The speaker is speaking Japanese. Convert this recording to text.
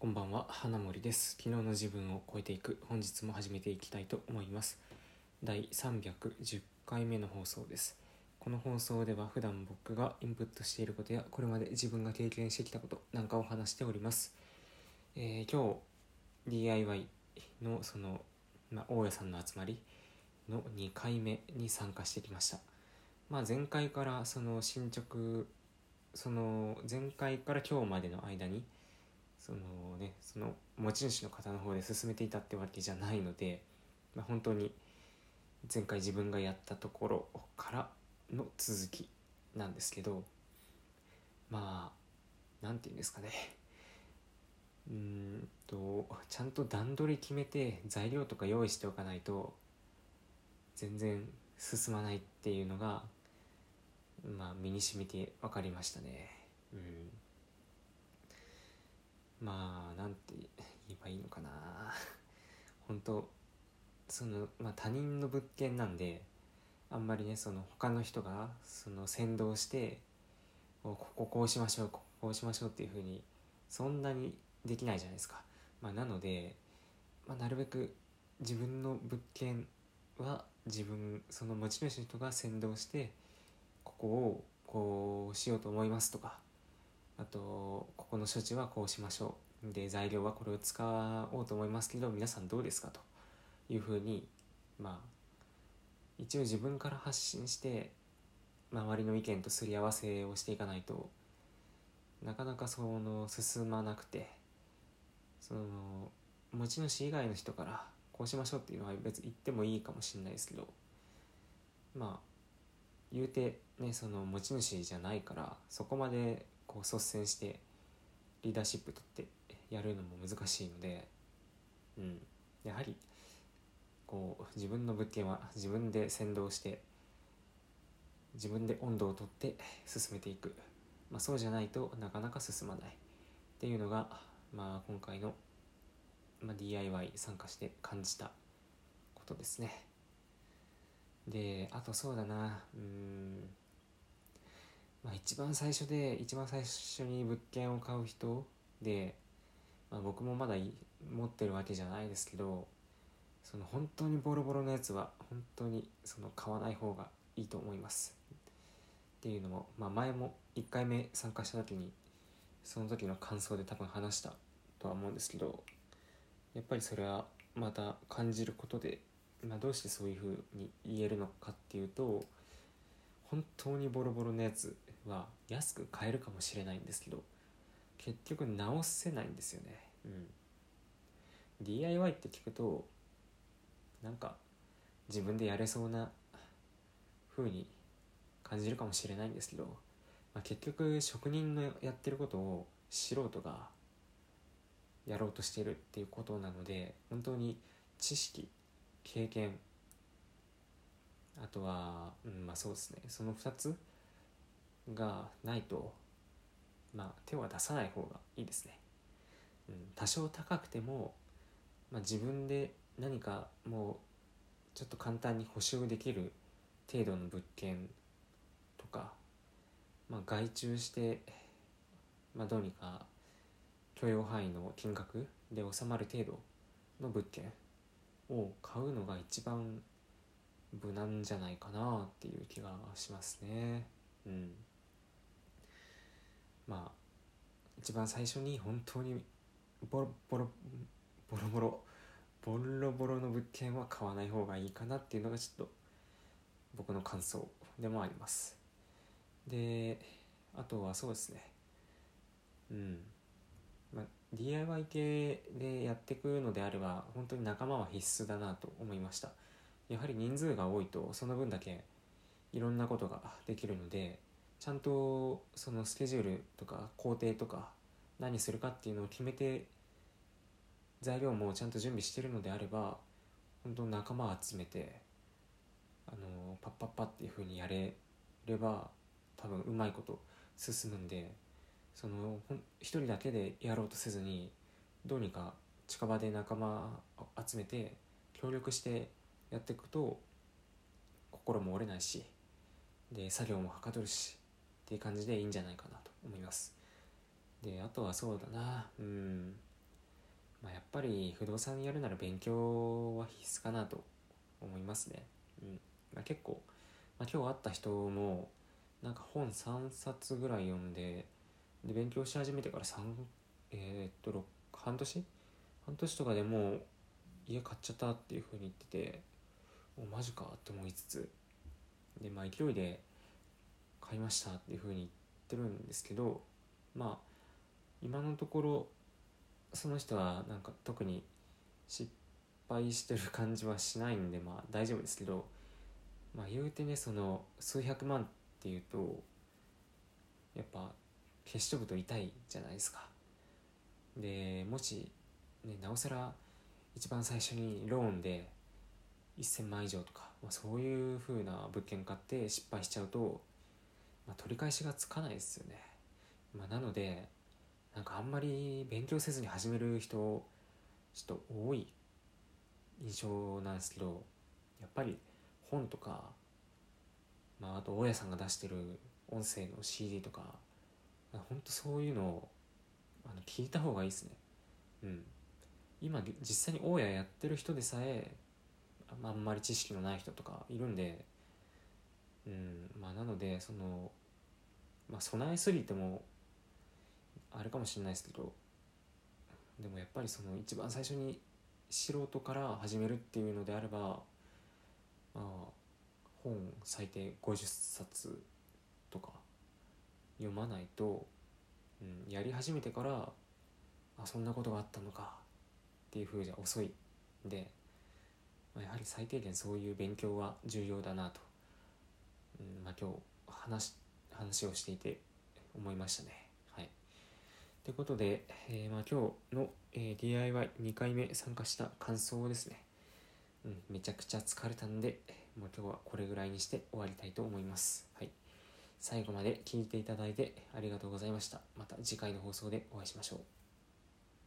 こんばんは花森です。昨日の自分を超えていく本日も始めていきたいと思います。第310回目の放送です。この放送では普段僕がインプットしていることやこれまで自分が経験してきたことなんかを話しております、えー今日 DIY のその、まあ、大家さんの集まりの2回目に参加してきました。まあ前回からその進捗その前回から今日までの間にそのねその持ち主の方の方で進めていたってわけじゃないので、まあ、本当に前回自分がやったところからの続きなんですけどまあなんて言うんですかね。うんとちゃんと段取り決めて材料とか用意しておかないと全然進まないっていうのがまあ身に染みて分かりましたね。うん。まあなんて言えばいいのかな。本当その、まあ、他人の物件なんであんまりねその他の人がその先導しておこここうしましょうこここうしましょうっていうふうにそんなにできないじゃないですか、まあ、なので、まあ、なるべく自分の物件は自分その持ち主の人が先導してここをこうしようと思いますとかあとここの処置はこうしましょう。で材料はこれを使おうと思いますけど皆さんどうですかというふうにまあ一応自分から発信して周りの意見とすり合わせをしていかないとなかなかその進まなくてその持ち主以外の人からこうしましょうっていうのは別に言ってもいいかもしれないですけどまあ言うてねその持ち主じゃないからそこまでこう率先してリーダーシップ取ってやるのも難しいので、うん、やはりこう自分の物件は自分で先導して自分で温度をとって進めていく、まあ、そうじゃないとなかなか進まない。っていうのが、まあ、今回の、まあ、DIY 参加して感じたことですね。であとそうだな。うん。まあ、一番最初で一番最初に物件を買う人で、まあ、僕もまだ持ってるわけじゃないですけどその本当にボロボロのやつは本当にその買わない方がいいと思います。っていうのも、まあ、前も1回目参加した時にその時の感想で多分話したとは思うんですけどやっぱりそれはまた感じることで、まあ、どうしてそういうふうに言えるのかっていうと本当にボロボロのやつは安く買えるかもしれないんですけど結局直せないんですよね。うん。DIY って聞くとなんか自分でやれそうな風に感じるかもしれないんですけど、まあ、結局職人のやってることを素人がやろうとしてるっていうことなので本当に知識経験あとは、うん、まあそうですね。その2つがないと、まあ、手は出さない方がいいですね、うん、多少高くても、まあ、自分で何かもうちょっと簡単に補修できる程度の物件とか、まあ、外注して、まあ、どうにか許容範囲の金額で収まる程度の物件を買うのが一番無難じゃないかなっていう気がしますね。うん。まあ一番最初に本当にボロボロボロボロボロボロの物件は買わない方がいいかなっていうのがちょっと僕の感想でもあります。であとはそうですね。うん、まあ、DIY 系でやっていくのであれば本当に仲間は必須だなと思いました。やはり人数が多いとその分だけいろんなことができるのでちゃんとそのスケジュールとか工程とか何するかっていうのを決めて材料もちゃんと準備してるのであれば本当仲間集めてあのパッパッパっていう風にやれれば多分うまいこと進むんでその一人だけでやろうとせずにどうにか近場で仲間集めて協力してやっていくと心も折れないしで作業もはかどるしっていう感じでいいんじゃないかなと思います。であとはそうだな。うん。まあ、やっぱり不動産やるなら勉強は必須かなと思いますね。うん。まあ、結構、まあ、今日会った人もなんか本3冊ぐらい読んでで勉強し始めてから3えー、っと半年？半年とかでもう家買っちゃったっていう風に言ってておマジかって思いつつ。でまあ勢いで買いましたっていう風に言ってるんですけどまあ今のところその人はなんか特に失敗してる感じはしないんでまあ大丈夫ですけどまあ言うてねその数百万っていうとやっぱ消し飛ぶと痛いじゃないですか。でもし、ね、なおさら一番最初にローンで1000万以上とか、まあ、そういう風な物件買って失敗しちゃうと、まあ、取り返しがつかないですよね、まあ、なのでなんかあんまり勉強せずに始める人ちょっと多い印象なんですけどやっぱり本とか、まあ、あと大家さんが出してる音声の CD とか本当そういうのをあの聞いた方がいいですね。うん。今実際に大家やってる人でさえあんまり知識のない人とかいるんでうん。まあなのでそのまあ備えすぎてもあれかもしれないですけどでもやっぱりその一番最初に素人から始めるっていうのであればまあ本最低50冊とか読まないと、うん、やり始めてからあそんなことがあったのかっていうふうじゃ遅いで、まあ、やはり最低限そういう勉強は重要だなと、うんまあ、今日話話をしていて思いましたね。はい、ということで、えー、まあ、今日の、え、DIY2 回目参加した感想をですね、うん、めちゃくちゃ疲れたんで、もう今日はこれぐらいにして終わりたいと思います。はい最後まで聞いていただいてありがとうございました。また次回の放送でお会いしましょう。